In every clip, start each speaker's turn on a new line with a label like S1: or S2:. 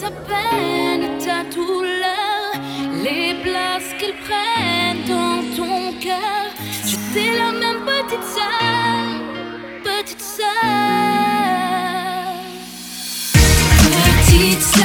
S1: ta peine ta douleur, les places qu'ils prennent dans ton cœur. J'étais la même petite sœur, petite sœur, petite sœur.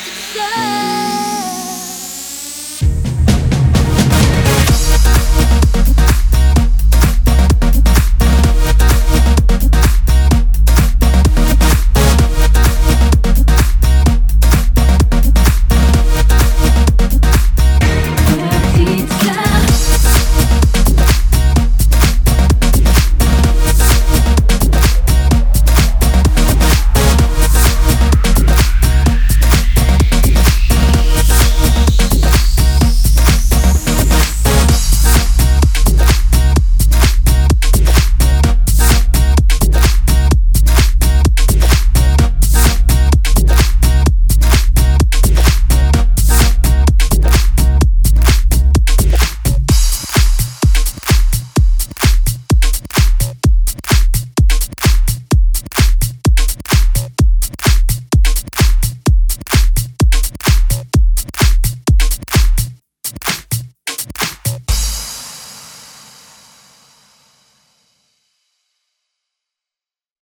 S1: It's to.